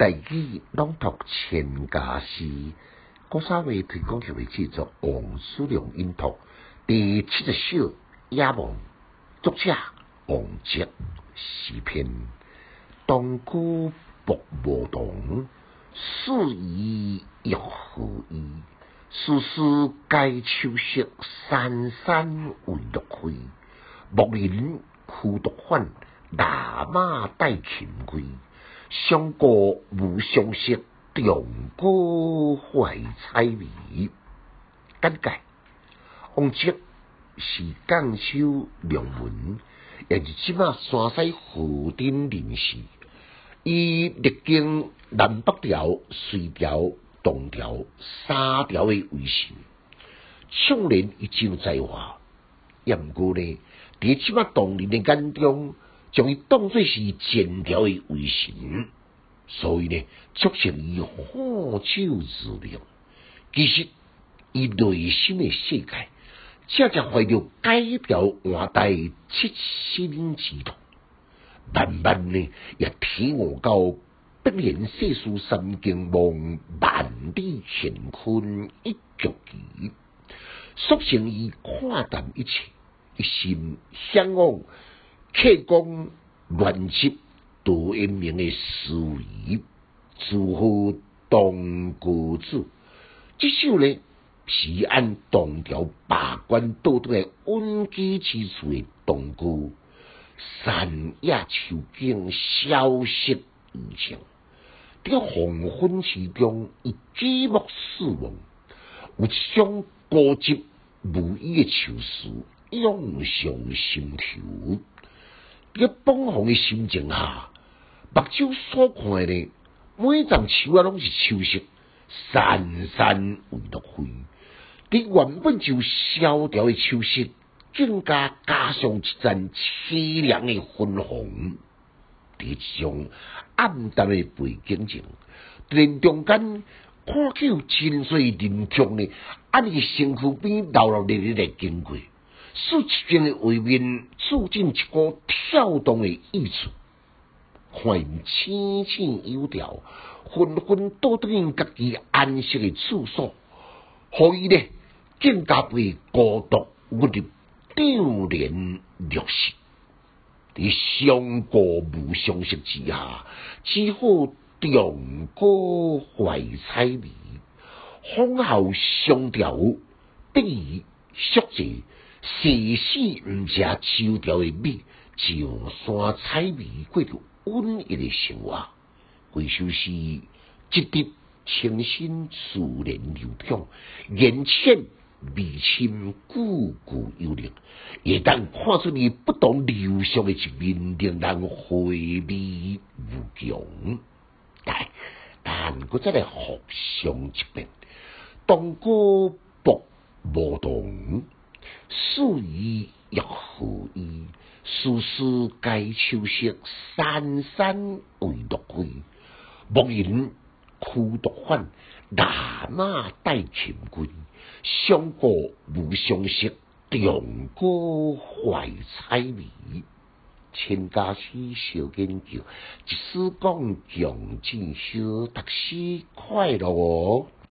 第二朗读千家诗，郭三位推广协会制作王书良音读第七十首《野望》，作者王杰，诗篇。东姑薄无同，四夷欲何意？丝丝皆秋色，山山为绿开。牧人枯独返，大马带琴归。相过无相识，长歌怀彩眉。简介：王杰是江州良文，也是即马山西河顶人士。伊历经南北调、隋调、东调三调的为姓，唱人已经才华，也毋过呢，伫即马当人的眼中。将伊当作是前调的为神，所以呢，促成伊好酒自量。其实，伊内心的世界，恰恰怀着改调换代七心之痛。慢慢呢，也体悟到不言世事三更梦，万里乾坤一局棋，促成伊看淡一切，一心向往。客讲乱辑杜英明的思维，祝贺东歌子。这首呢是按东调八关倒倒的温基之处的东歌，山野秋景，萧瑟异常。这个黄昏之中，以举目四望，有一种高洁无依的愁思涌上心头。一崩红的心情下，目睭所看的每丛树啊，拢是秋色，山山为绿灰。伫原本就萧条的秋色，更加加上一阵凄凉的昏红。伫这种暗淡的背景中，连中间看见清水林中的安尼身躯边流流烈烈的经过。数七间的画面，注进一个跳动的意思，看因浅浅幽调，纷纷倒转因家己安息的处所，可以呢更加被孤独误入丢脸入室。伫相过无相识之下，只好长歌怀彩眉，风后相调，得以续集。世事毋食秋条的美，上山采梅过着稳逸的生活。回首是一滴清新自然流淌，眼浅眉清句句有力，也当看出你不同流向的一面，令人回味无穷。但但我再来复上一遍，当歌薄无动。素衣又何衣？丝丝皆秋色，山山为绿灰。牧人枯独返，大马带秦归。相过无相识，长歌怀彩眉。千家诗小研究，一诗讲强进修，读书快乐哦。